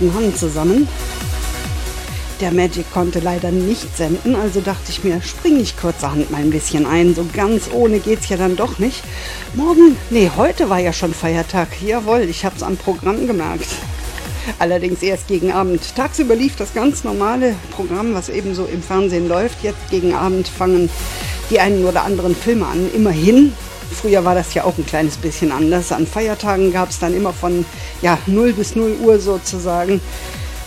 dritten Hand zusammen. Der Magic konnte leider nicht senden, also dachte ich mir, springe ich kurzerhand mal ein bisschen ein. So ganz ohne geht's ja dann doch nicht. Morgen, nee, heute war ja schon Feiertag. Jawohl, ich hab's am Programm gemerkt. Allerdings erst gegen Abend. Tagsüber lief das ganz normale Programm, was eben so im Fernsehen läuft. Jetzt gegen Abend fangen die einen oder anderen Filme an. Immerhin. Früher war das ja auch ein kleines bisschen anders. An Feiertagen gab es dann immer von ja, 0 bis 0 Uhr sozusagen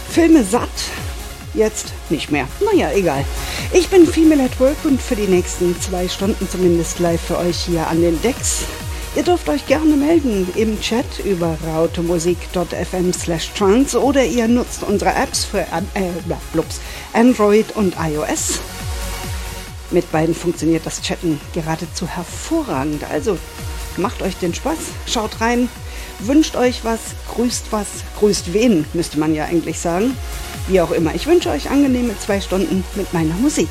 Filme satt Jetzt nicht mehr. Naja, egal. Ich bin Female at Work und für die nächsten zwei Stunden zumindest live für euch hier an den Decks. Ihr dürft euch gerne melden im Chat über rautemusik.fm slash trans oder ihr nutzt unsere Apps für äh, Android und iOS. Mit beiden funktioniert das Chatten geradezu hervorragend. Also macht euch den Spaß, schaut rein, wünscht euch was, grüßt was, grüßt wen, müsste man ja eigentlich sagen. Wie auch immer, ich wünsche euch angenehme zwei Stunden mit meiner Musik.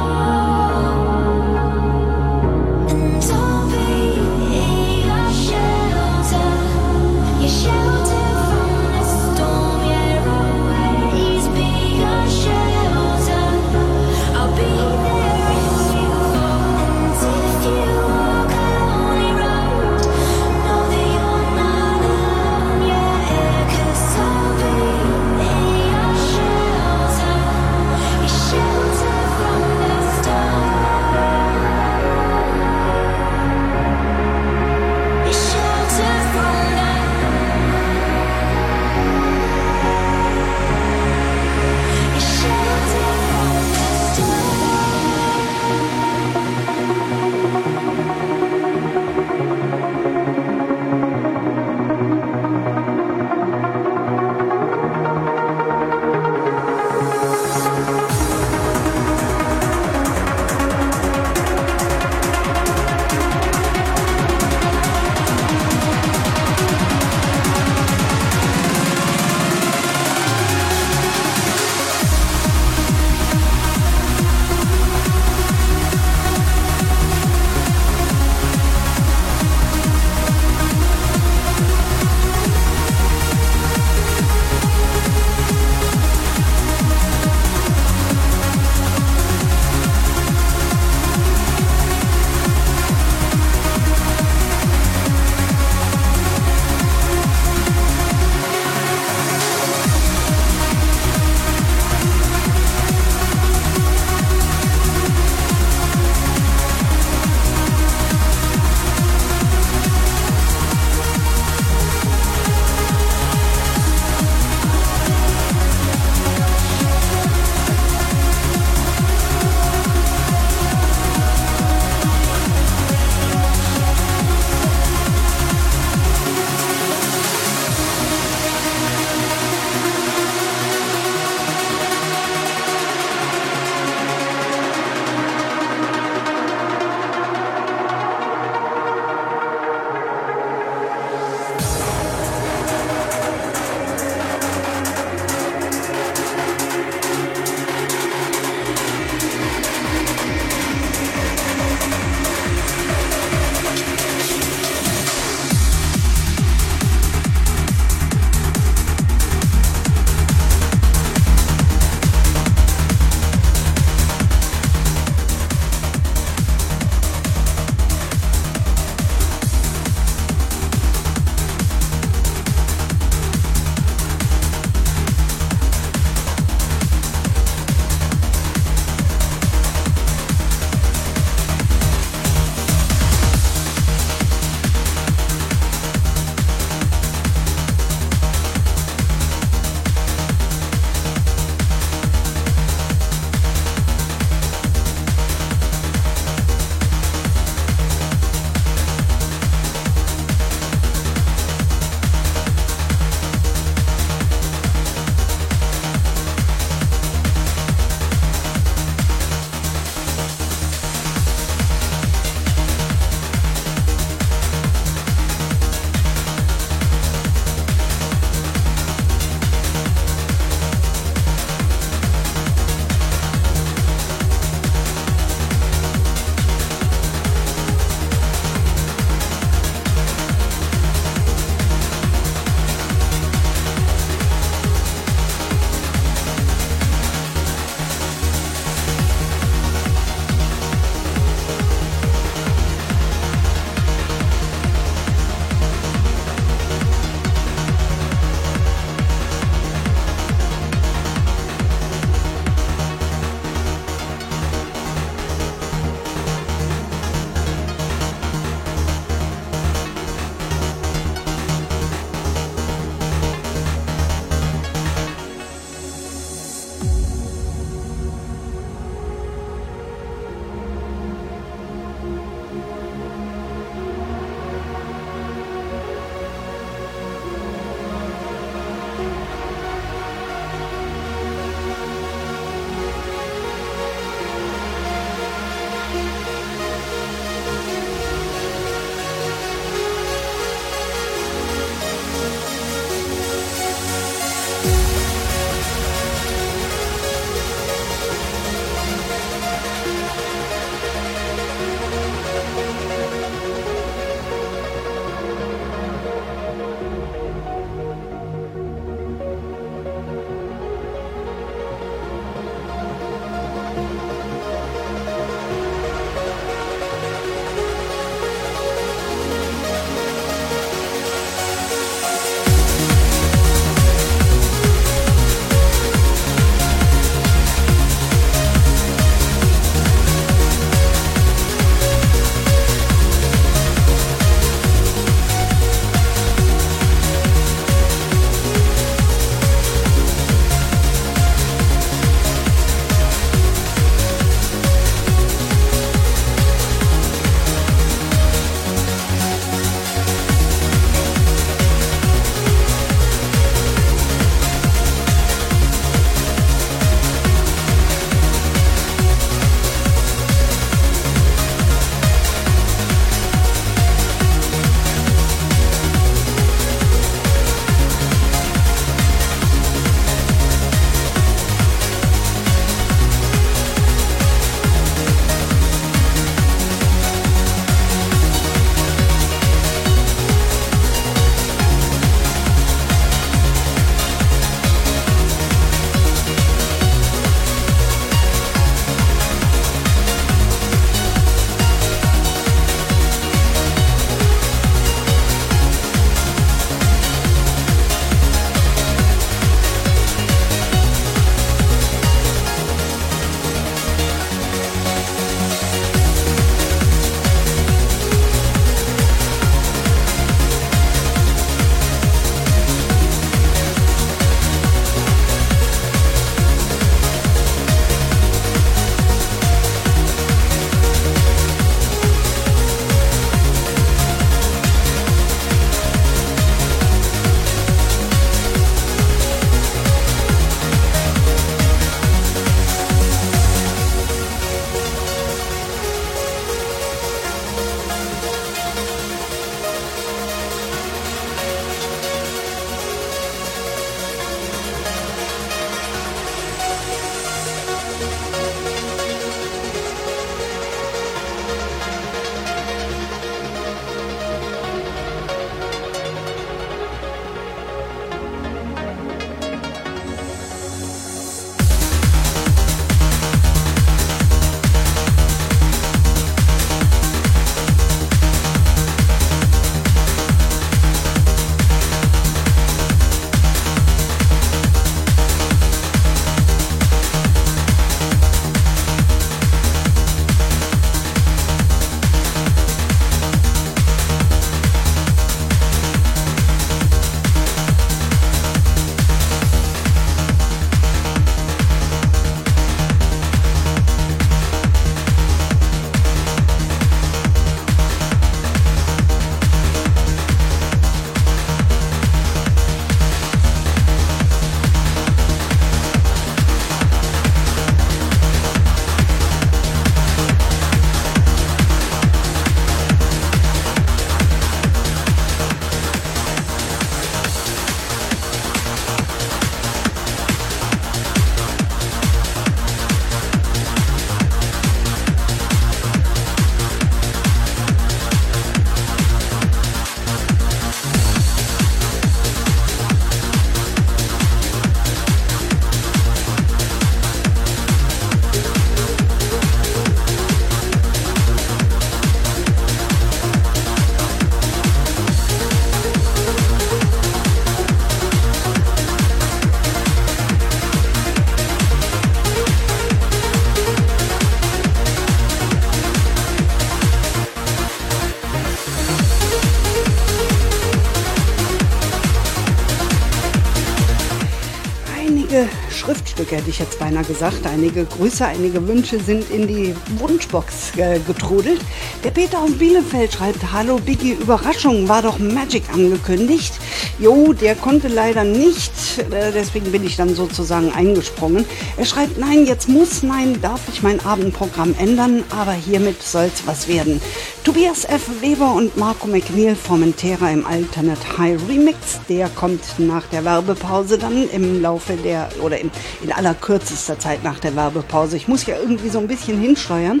Hätte ich jetzt beinahe gesagt, einige Grüße, einige Wünsche sind in die Wunschbox äh, getrudelt. Der Peter aus Bielefeld schreibt, Hallo Biggie, Überraschung, war doch Magic angekündigt. Jo, der konnte leider nicht, äh, deswegen bin ich dann sozusagen eingesprungen. Er schreibt, nein, jetzt muss, nein, darf ich mein Abendprogramm ändern, aber hiermit soll's was werden. Tobias F. Weber und Marco McNeil formen Terra im Alternate High Remix. Der kommt nach der Werbepause dann im Laufe der oder in, in aller kürzester Zeit nach der Werbepause. Ich muss ja irgendwie so ein bisschen hinsteuern.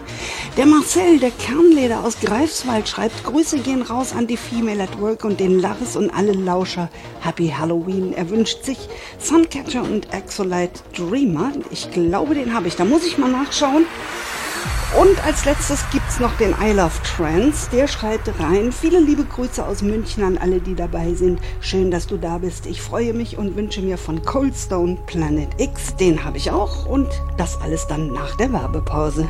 Der Marcel, der Kernleder aus Greifswald, schreibt Grüße gehen raus an die Female at Work und den Lars und alle Lauscher. Happy Halloween. Er wünscht sich Suncatcher und Exolite Dreamer. Ich glaube, den habe ich. Da muss ich mal nachschauen. Und als letztes gibt's noch den I Love Trends. Der schreit rein. Viele liebe Grüße aus München an alle, die dabei sind. Schön, dass du da bist. Ich freue mich und wünsche mir von Coldstone Planet X. Den habe ich auch. Und das alles dann nach der Werbepause.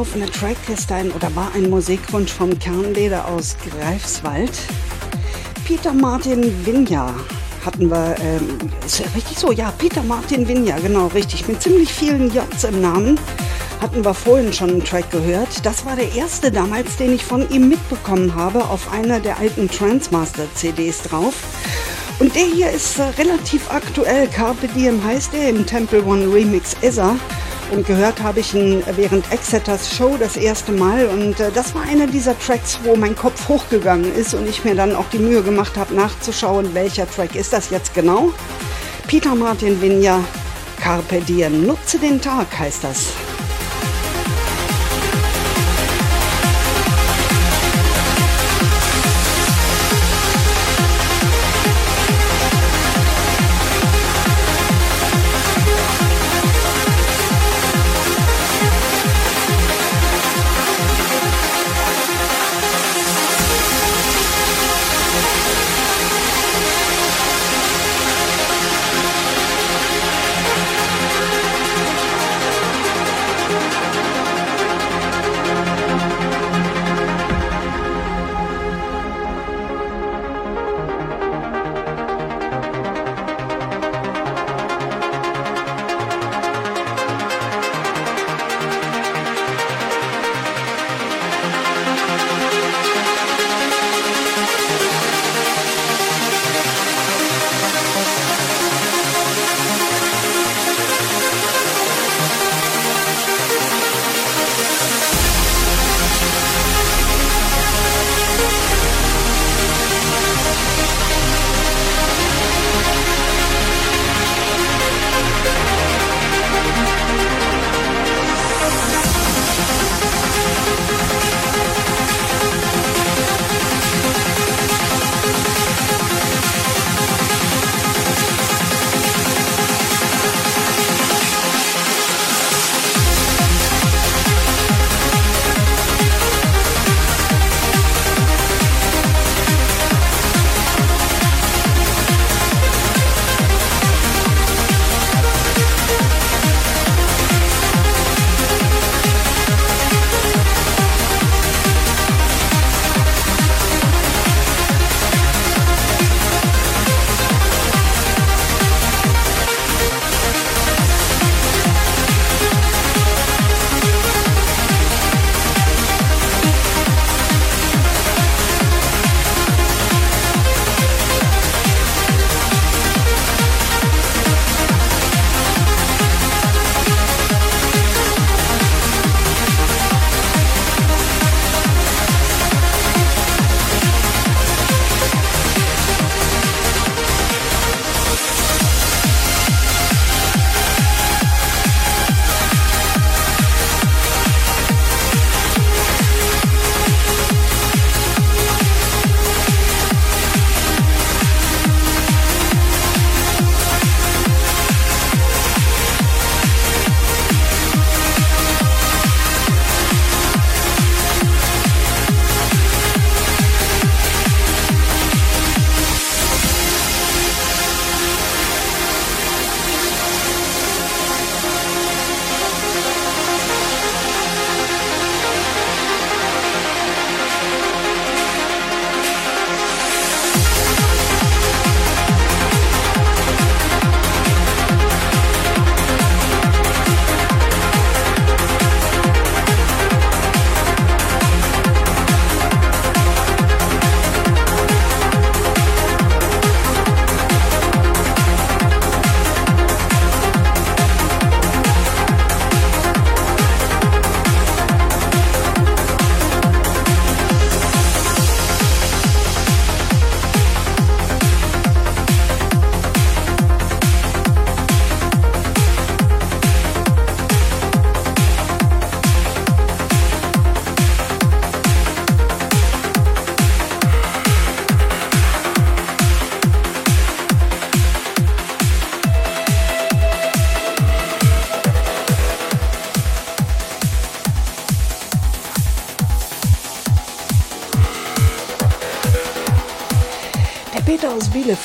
Eben gelaufene Track ist ein oder war ein Musikwunsch vom Kernleder aus Greifswald. Peter Martin Vinja hatten wir, ähm, ist richtig so? Ja, Peter Martin Vinja, genau, richtig, mit ziemlich vielen J's im Namen hatten wir vorhin schon einen Track gehört. Das war der erste damals, den ich von ihm mitbekommen habe, auf einer der alten Transmaster CDs drauf. Und der hier ist äh, relativ aktuell. Carpe Diem heißt er, im Temple One Remix er. Und gehört habe ich ihn während Exeters Show das erste Mal. Und äh, das war einer dieser Tracks, wo mein Kopf hochgegangen ist und ich mir dann auch die Mühe gemacht habe, nachzuschauen, welcher Track ist das jetzt genau. Peter Martin Vinja, Carpe Diem. Nutze den Tag heißt das.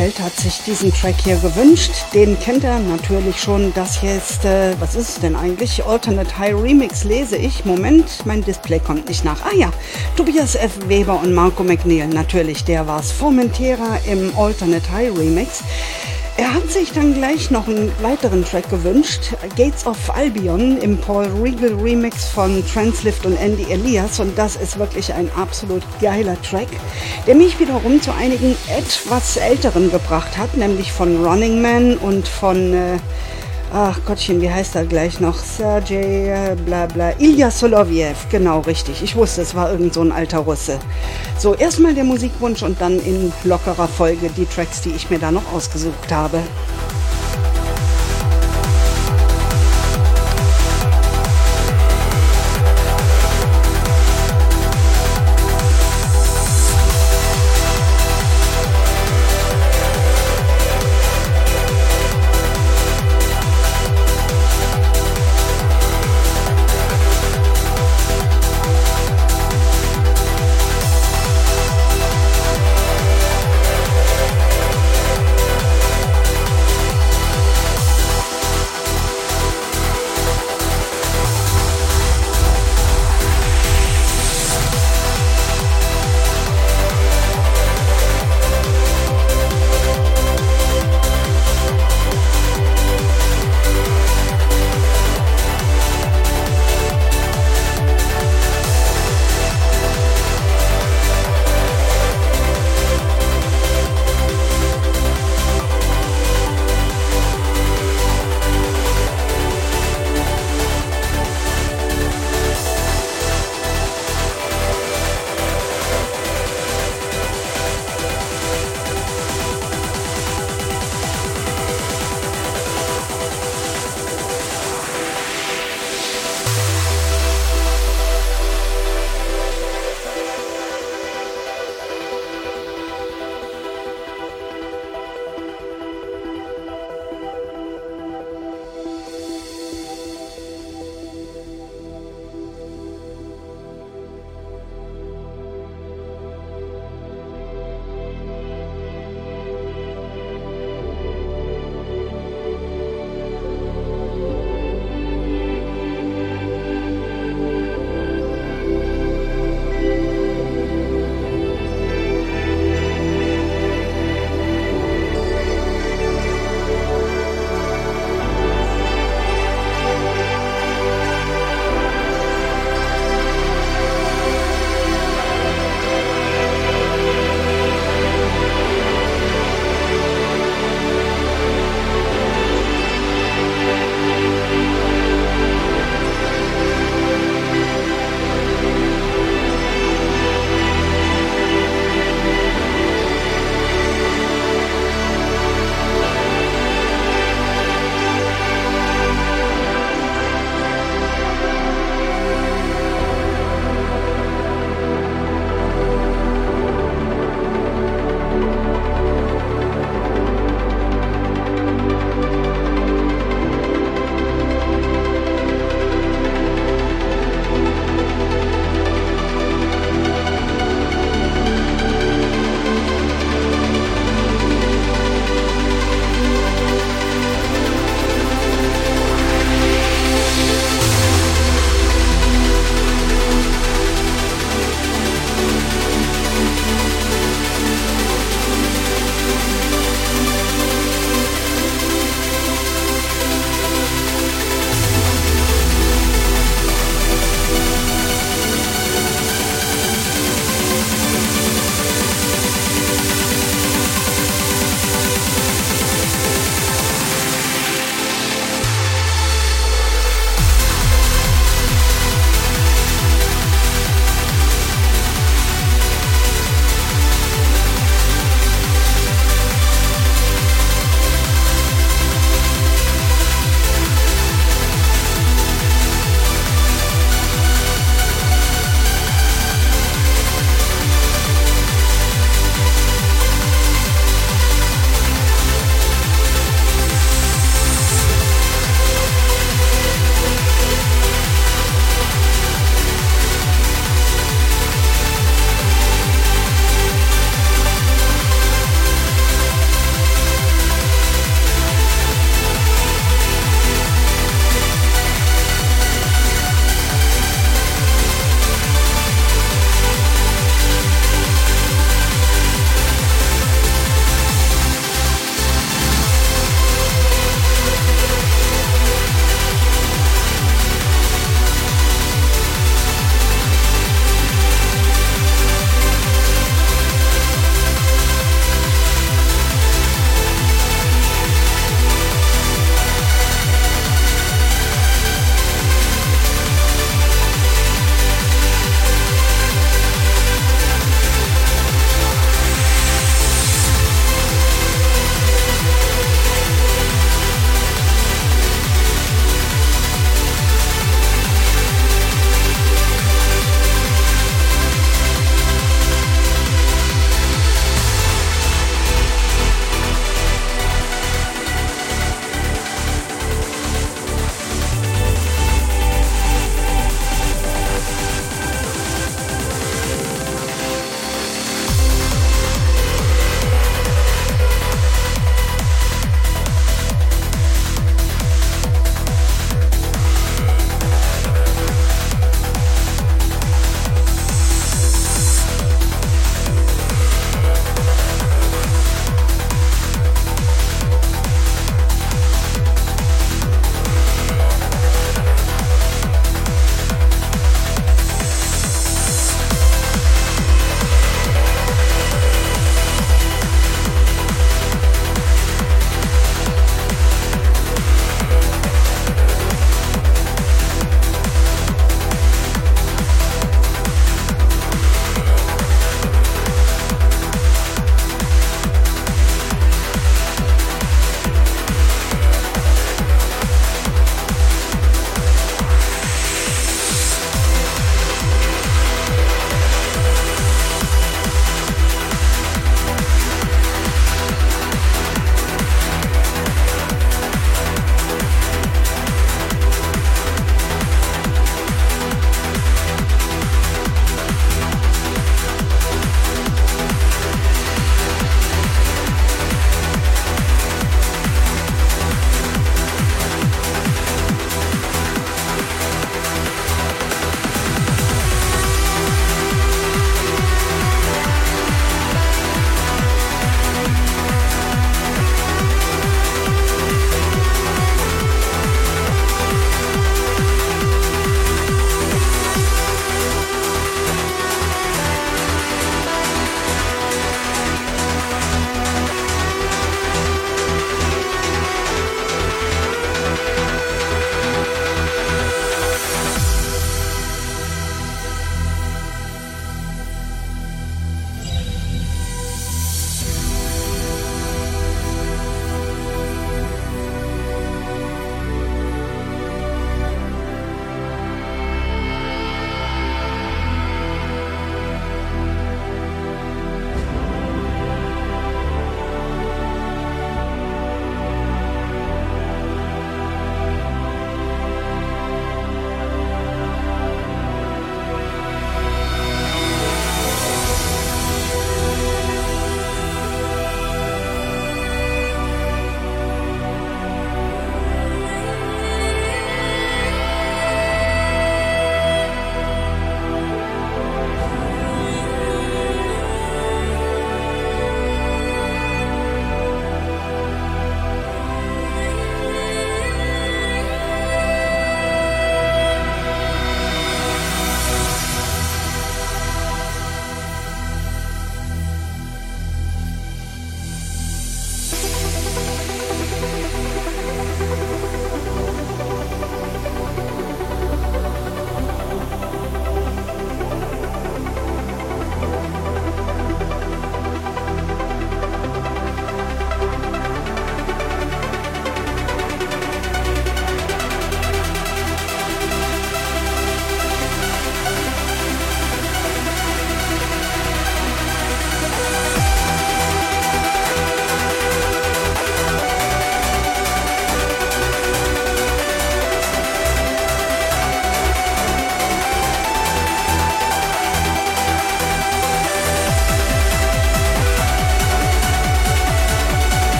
Bielefeld hat sich diesen Track hier gewünscht. Den kennt er natürlich schon. Das hier ist, äh, was ist es denn eigentlich? Alternate High Remix lese ich. Moment, mein Display kommt nicht nach. Ah ja, Tobias F. Weber und Marco McNeil. Natürlich, der war's. Formentera im Alternate High Remix. Hat sich dann gleich noch einen weiteren Track gewünscht, Gates of Albion im Paul Regal Remix von Translift und Andy Elias und das ist wirklich ein absolut geiler Track, der mich wiederum zu einigen etwas älteren gebracht hat, nämlich von Running Man und von äh, Ach Gottchen, wie heißt er gleich noch? Sergej, bla bla. Ilya Soloviev, genau richtig. Ich wusste, es war irgend so ein alter Russe. So, erstmal der Musikwunsch und dann in lockerer Folge die Tracks, die ich mir da noch ausgesucht habe.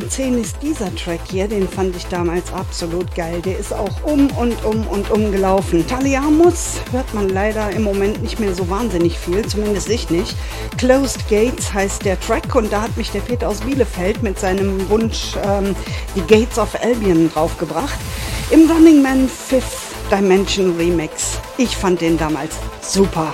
2010 ist dieser Track hier, den fand ich damals absolut geil. Der ist auch um und um und um gelaufen. Taliamus hört man leider im Moment nicht mehr so wahnsinnig viel, zumindest ich nicht. Closed Gates heißt der Track und da hat mich der Peter aus Bielefeld mit seinem Wunsch ähm, die Gates of Albion draufgebracht. Im Running Man Fifth Dimension Remix. Ich fand den damals super.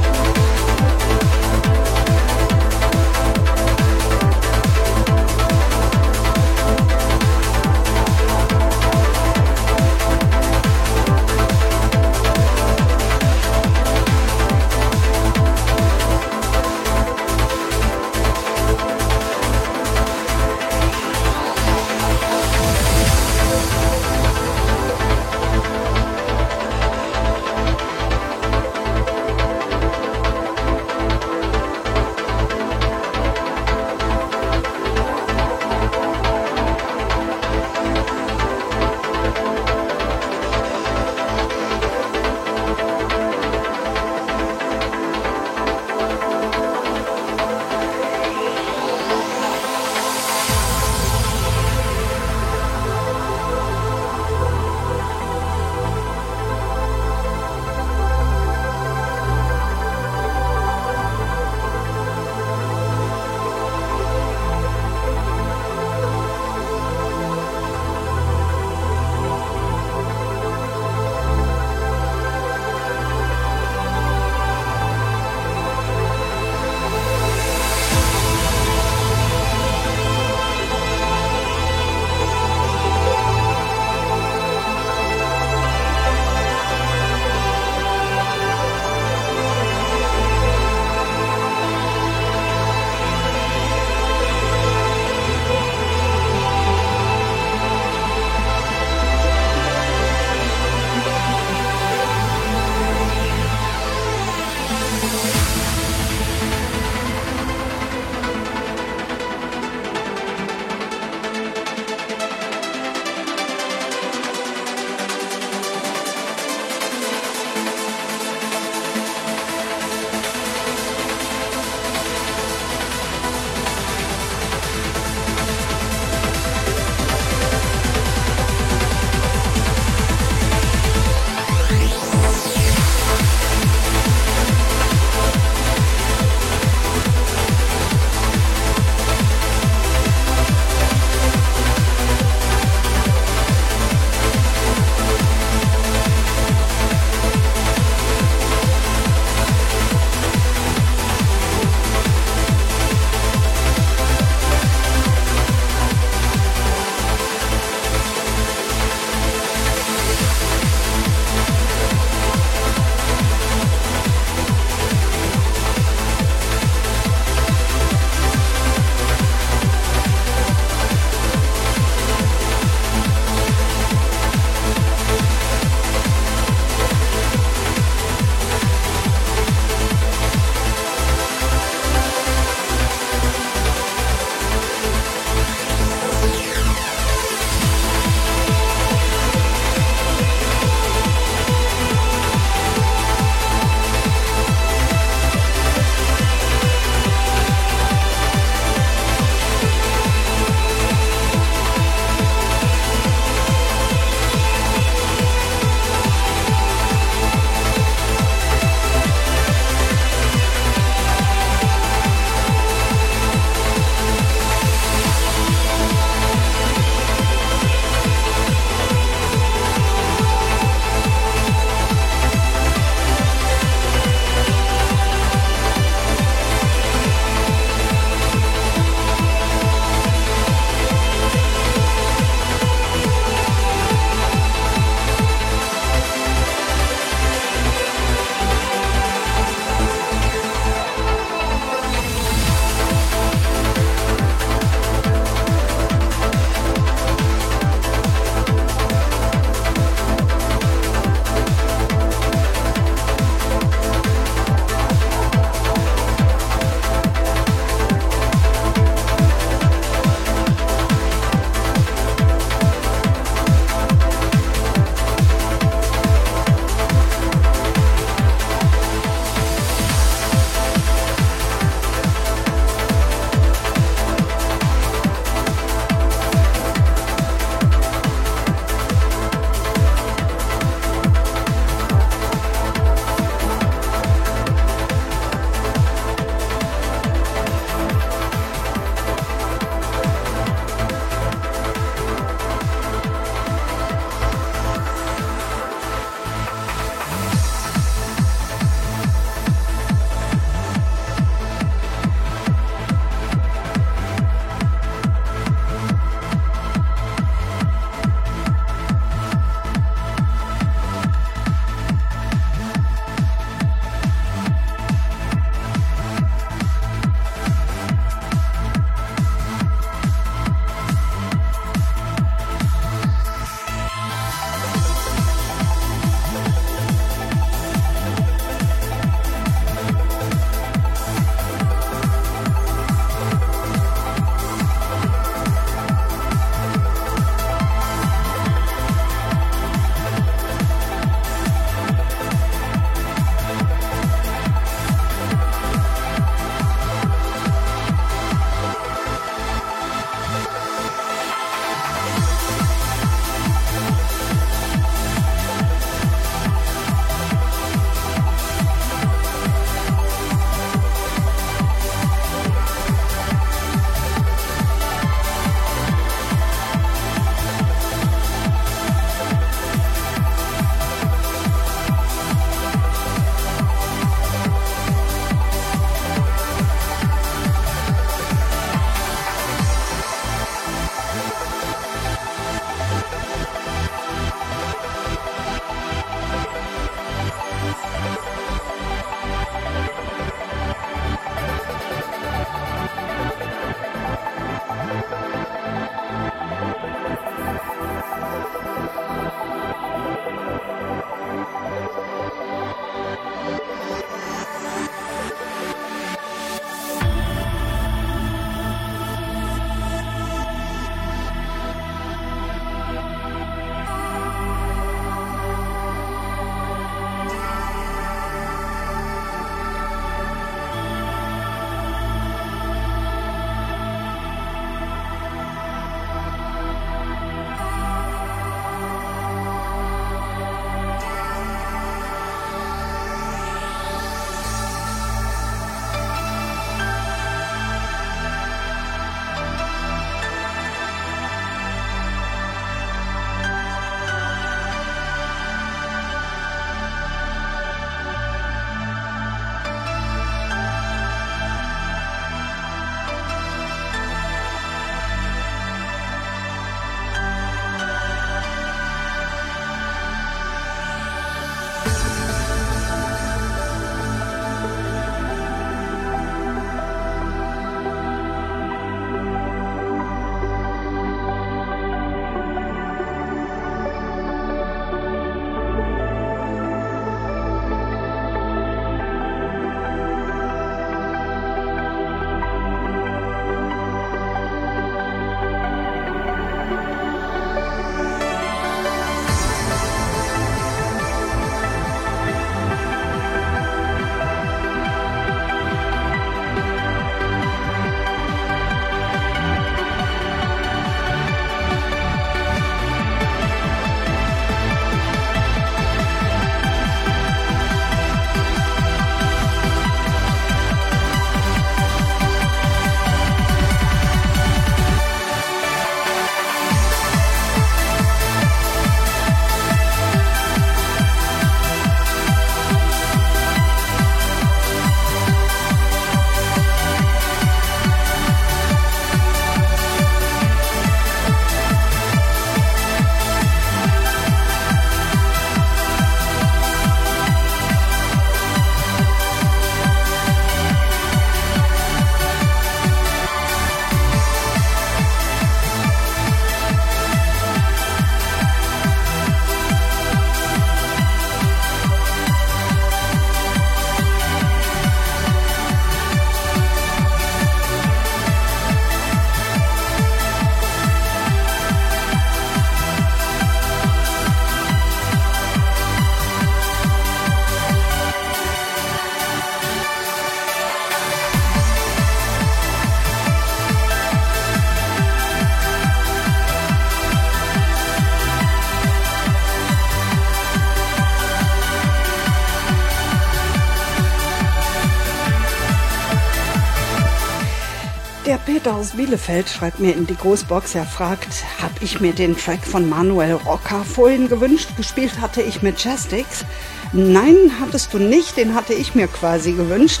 Peter aus Bielefeld schreibt mir in die Großbox, er fragt, habe ich mir den Track von Manuel Rocker vorhin gewünscht? Gespielt hatte ich mit Chastix. Nein, hattest du nicht, den hatte ich mir quasi gewünscht.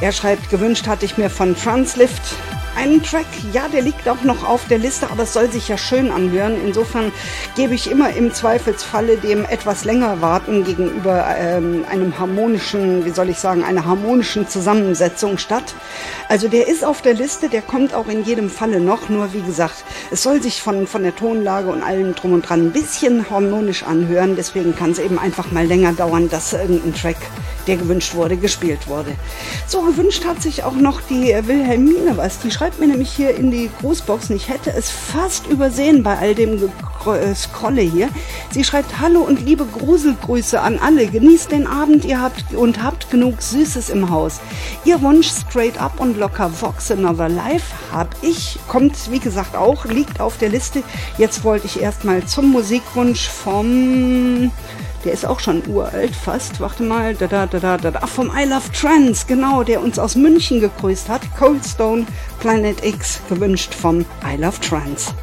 Er schreibt, gewünscht hatte ich mir von Translift einen Track, ja, der liegt auch noch auf der Liste, aber es soll sich ja schön anhören. Insofern gebe ich immer im Zweifelsfalle dem etwas länger warten gegenüber ähm, einem harmonischen, wie soll ich sagen, einer harmonischen Zusammensetzung statt. Also der ist auf der Liste, der kommt auch in jedem Falle noch, nur wie gesagt, es soll sich von, von der Tonlage und allem drum und dran ein bisschen harmonisch anhören. Deswegen kann es eben einfach mal länger dauern, dass irgendein Track, der gewünscht wurde, gespielt wurde. So gewünscht hat sich auch noch die Wilhelmine was. Die schreibt mir nämlich hier in die Grußboxen, ich hätte es fast übersehen bei all dem äh, Scrolle hier. Sie schreibt Hallo und liebe Gruselgrüße an alle. Genießt den Abend, ihr habt und habt genug Süßes im Haus. Ihr Wunsch straight up und locker Vox Another Life hab ich, kommt wie gesagt auch, liegt auf der Liste. Jetzt wollte ich erstmal zum Musikwunsch vom der ist auch schon uralt fast. Warte mal, da da da da da. Ach, vom I Love Trends, genau, der uns aus München gegrüßt hat. Coldstone Planet X gewünscht vom I Love Trends.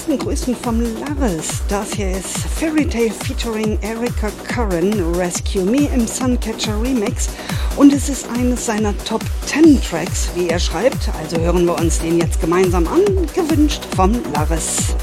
Besten Grüßen vom Laris. Das hier ist Fairy Tale featuring Erika Curran, Rescue Me im Suncatcher Remix. Und es ist eines seiner Top 10 Tracks, wie er schreibt. Also hören wir uns den jetzt gemeinsam an. Gewünscht vom Laris.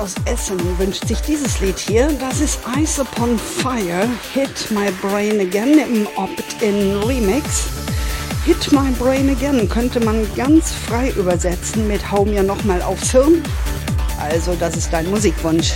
Aus Essen wünscht sich dieses Lied hier. Das ist Ice Upon Fire, Hit My Brain Again im Opt-in Remix. Hit My Brain Again könnte man ganz frei übersetzen mit Hau mir nochmal aufs Hirn. Also, das ist dein Musikwunsch.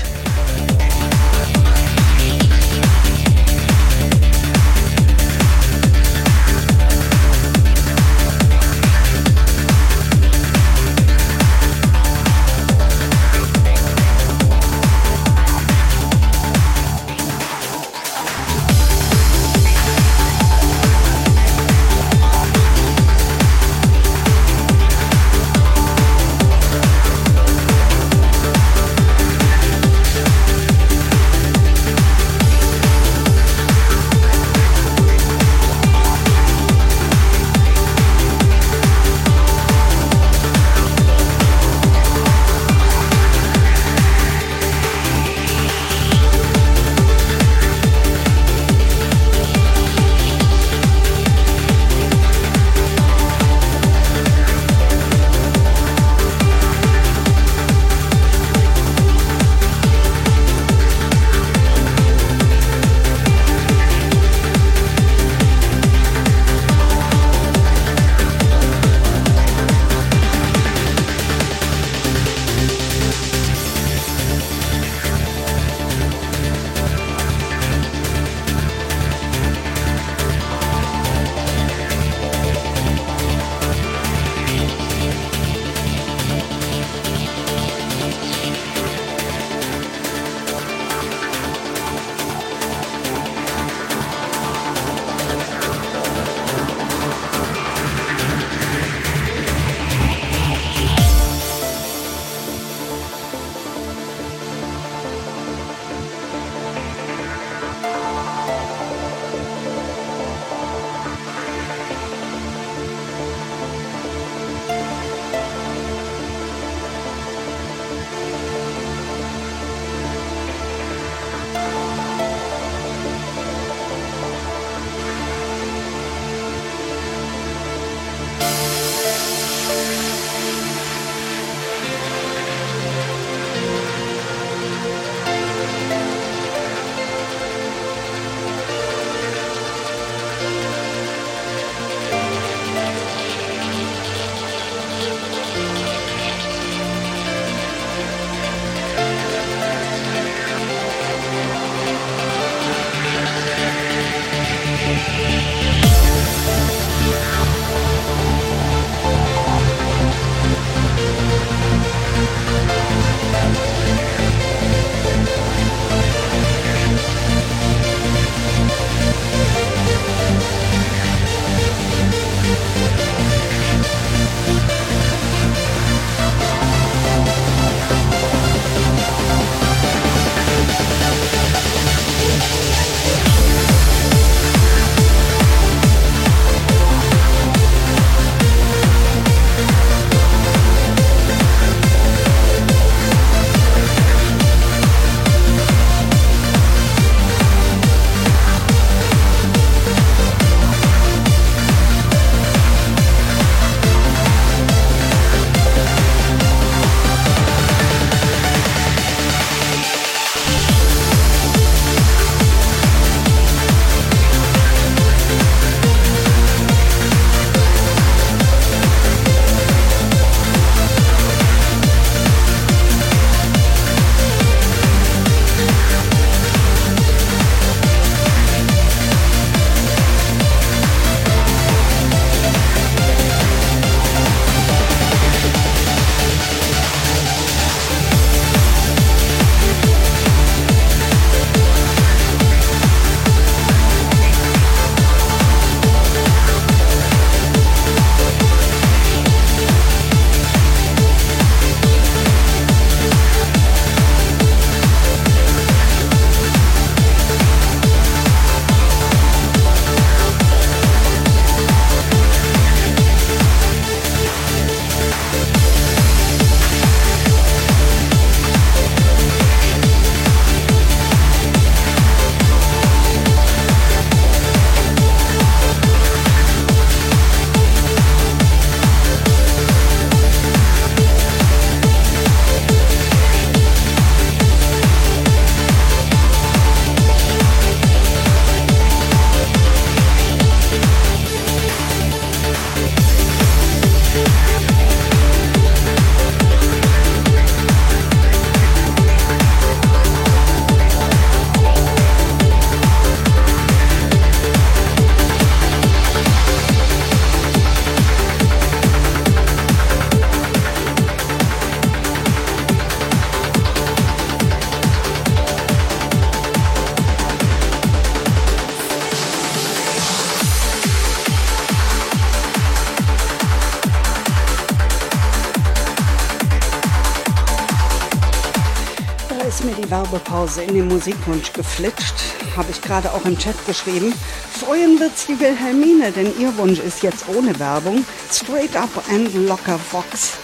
Werbepause in den Musikwunsch geflitscht. Habe ich gerade auch im Chat geschrieben. Freuen wird's die Wilhelmine, denn ihr Wunsch ist jetzt ohne Werbung. Straight Up and Locker Vox.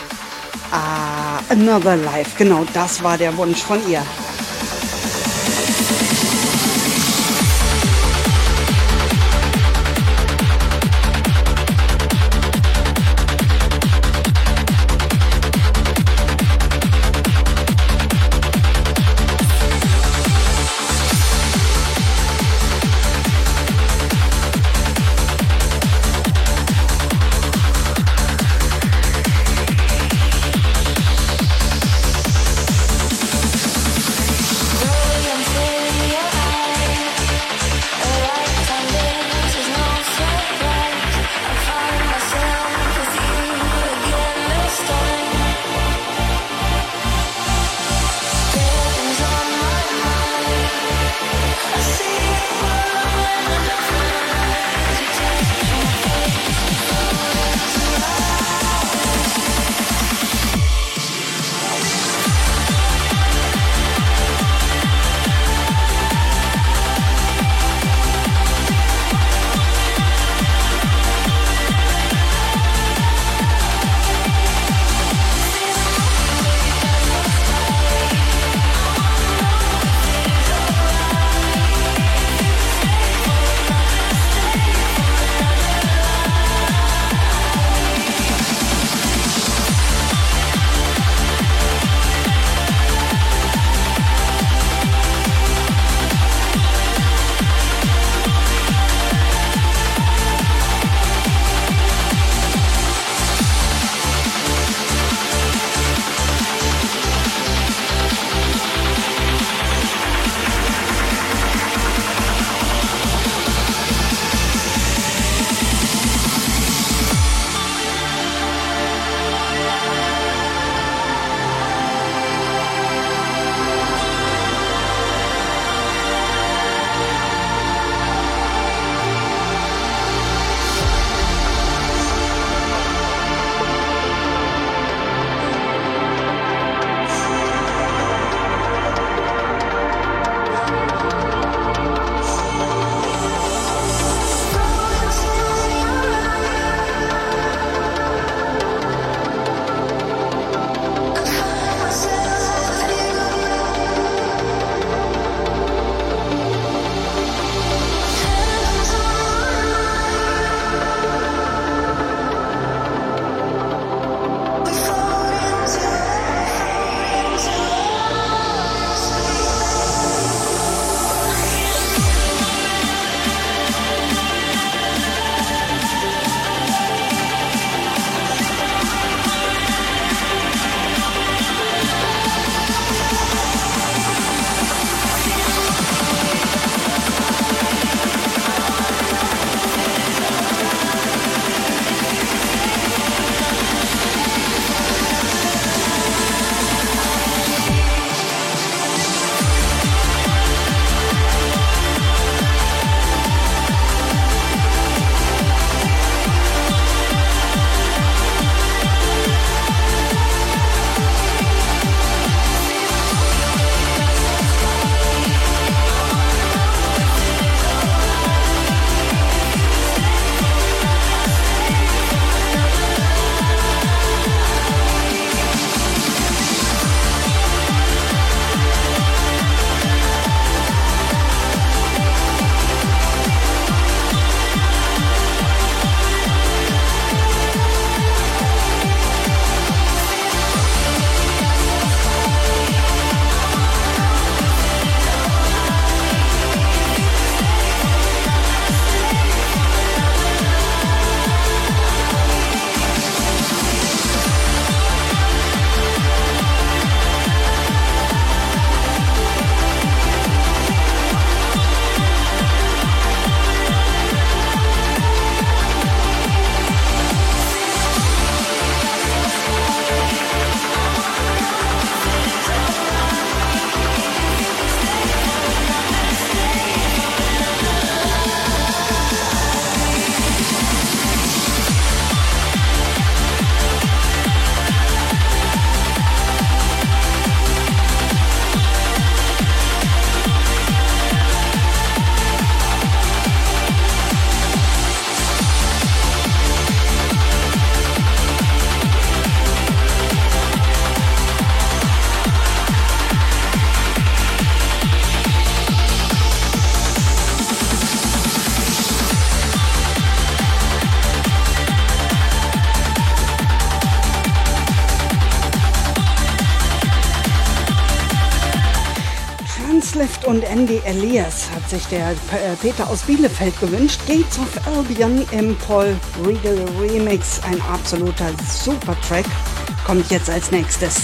Ah, Another Life. Genau das war der Wunsch von ihr. Facelift und Andy Elias hat sich der äh, Peter aus Bielefeld gewünscht. Gates of Albion im Paul Riegel Remix. Ein absoluter Super-Track. Kommt jetzt als nächstes.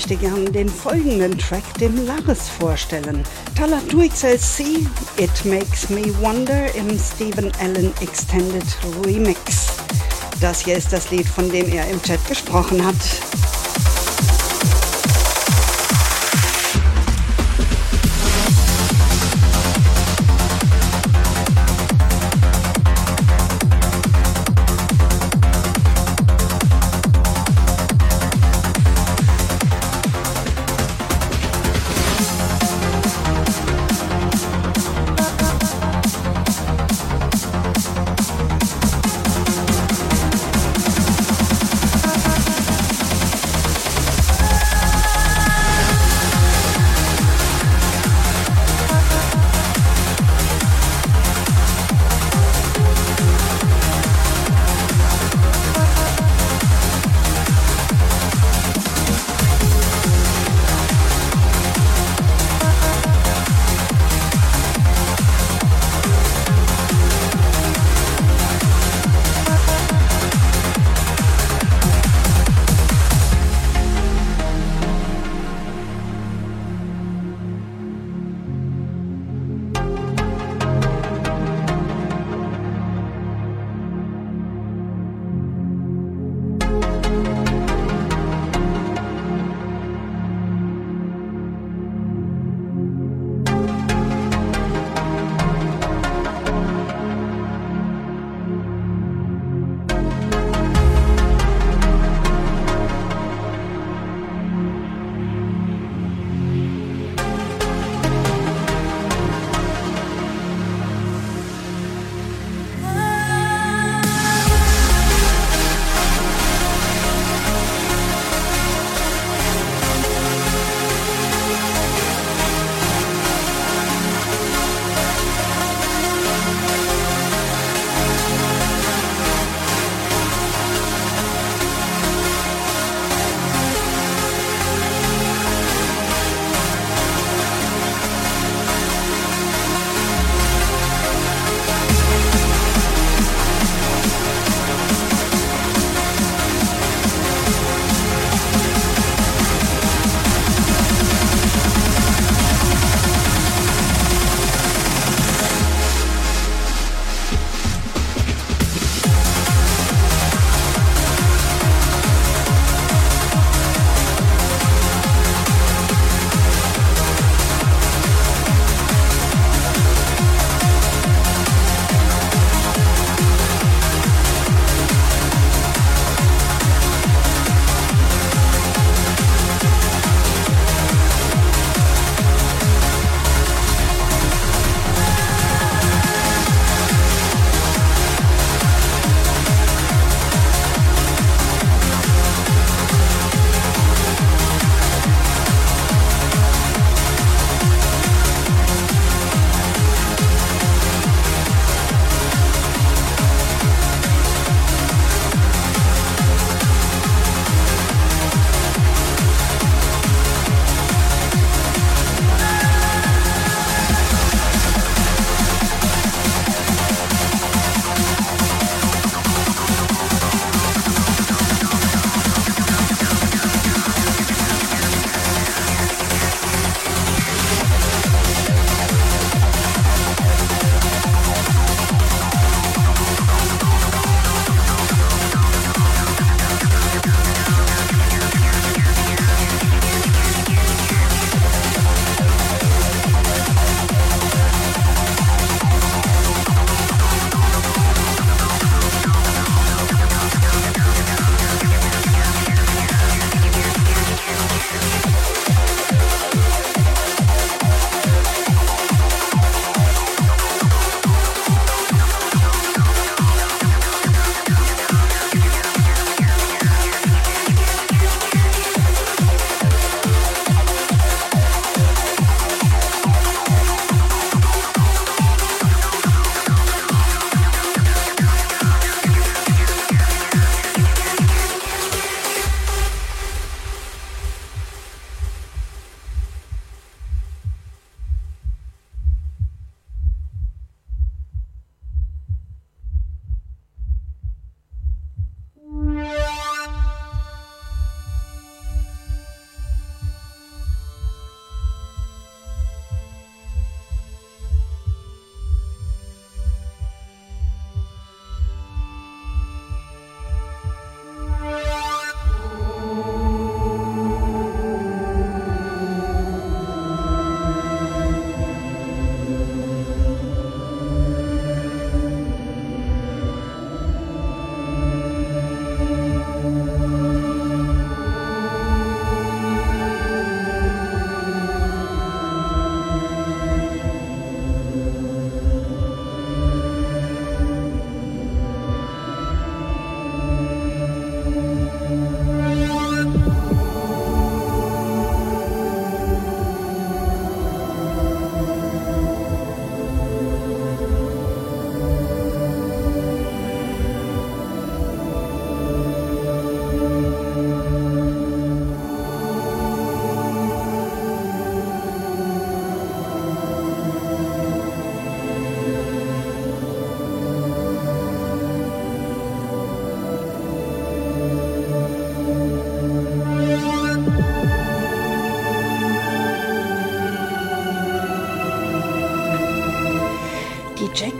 Möchte gern den folgenden Track dem Laris vorstellen. Talatu XLC, It Makes Me Wonder im Stephen Allen Extended Remix. Das hier ist das Lied, von dem er im Chat gesprochen hat.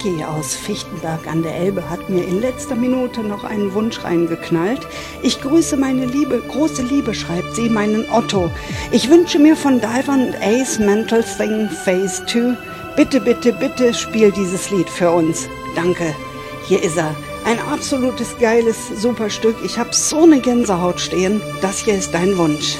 Jackie aus Fichtenberg an der Elbe hat mir in letzter Minute noch einen Wunsch reingeknallt. Ich grüße meine Liebe, große Liebe, schreibt sie, meinen Otto. Ich wünsche mir von Diver und Ace Mental Thing Phase 2. Bitte, bitte, bitte spiel dieses Lied für uns. Danke. Hier ist er. Ein absolutes geiles, super Stück. Ich hab so eine Gänsehaut stehen. Das hier ist dein Wunsch.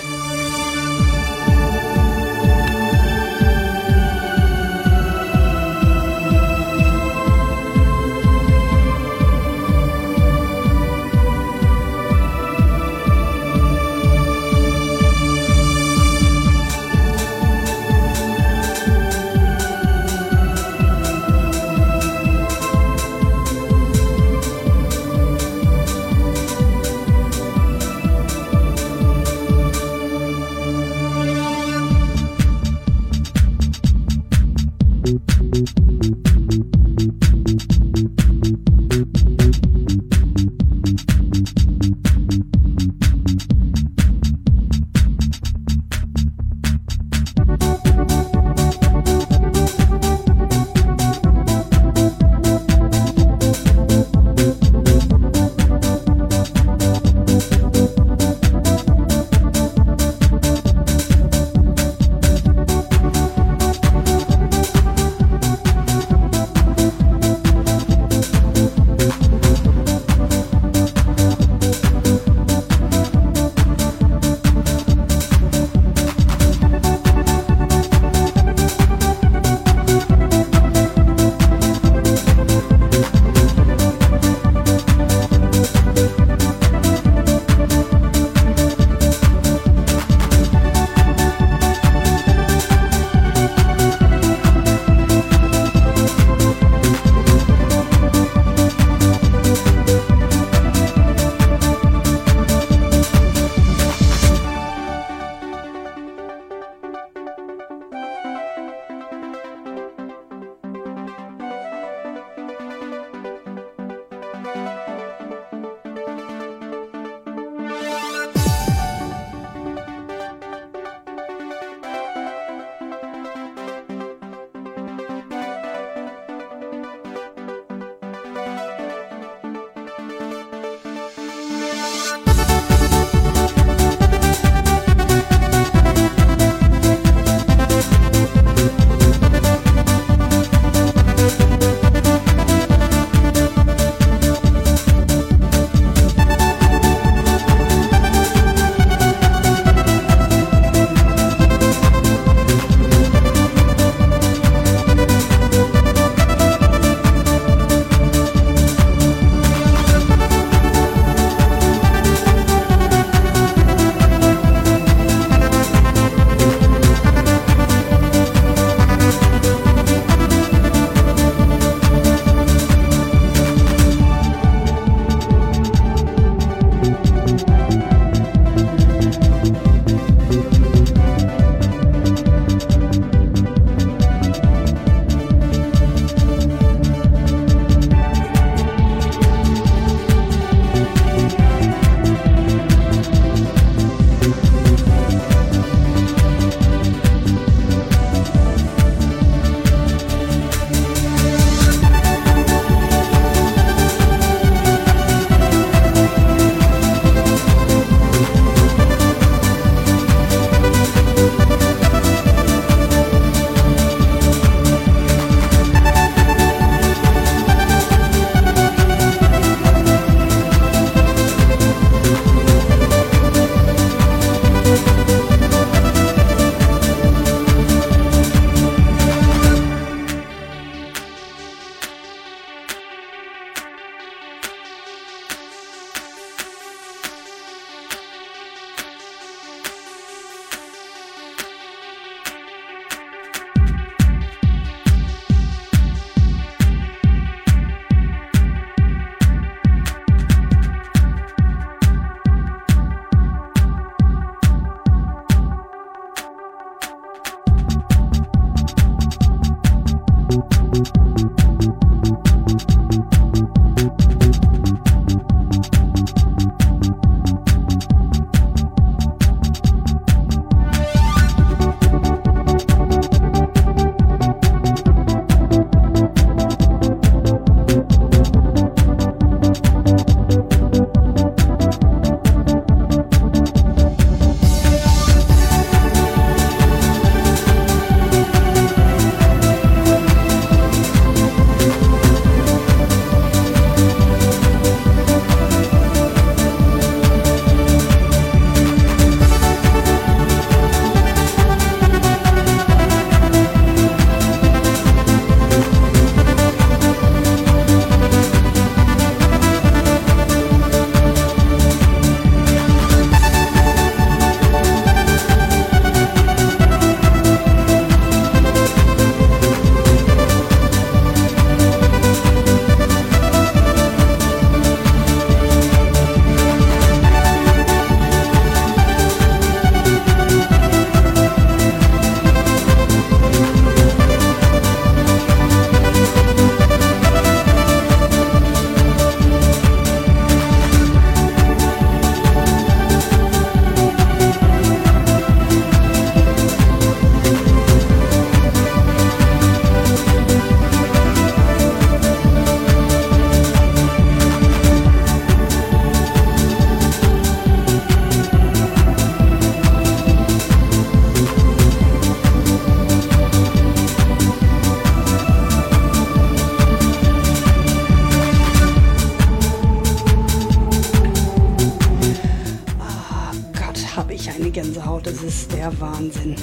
Wahnsinn.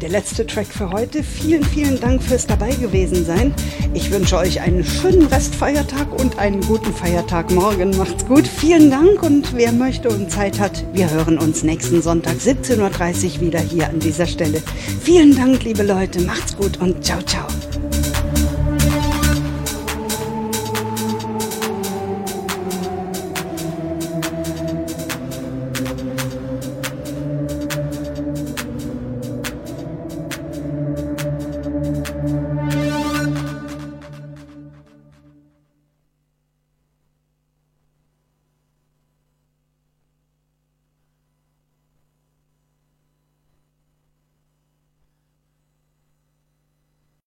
Der letzte Track für heute. Vielen, vielen Dank fürs dabei gewesen sein. Ich wünsche euch einen schönen Restfeiertag und einen guten Feiertag morgen. Macht's gut. Vielen Dank und wer möchte und Zeit hat, wir hören uns nächsten Sonntag 17.30 Uhr wieder hier an dieser Stelle. Vielen Dank, liebe Leute. Macht's gut und ciao, ciao.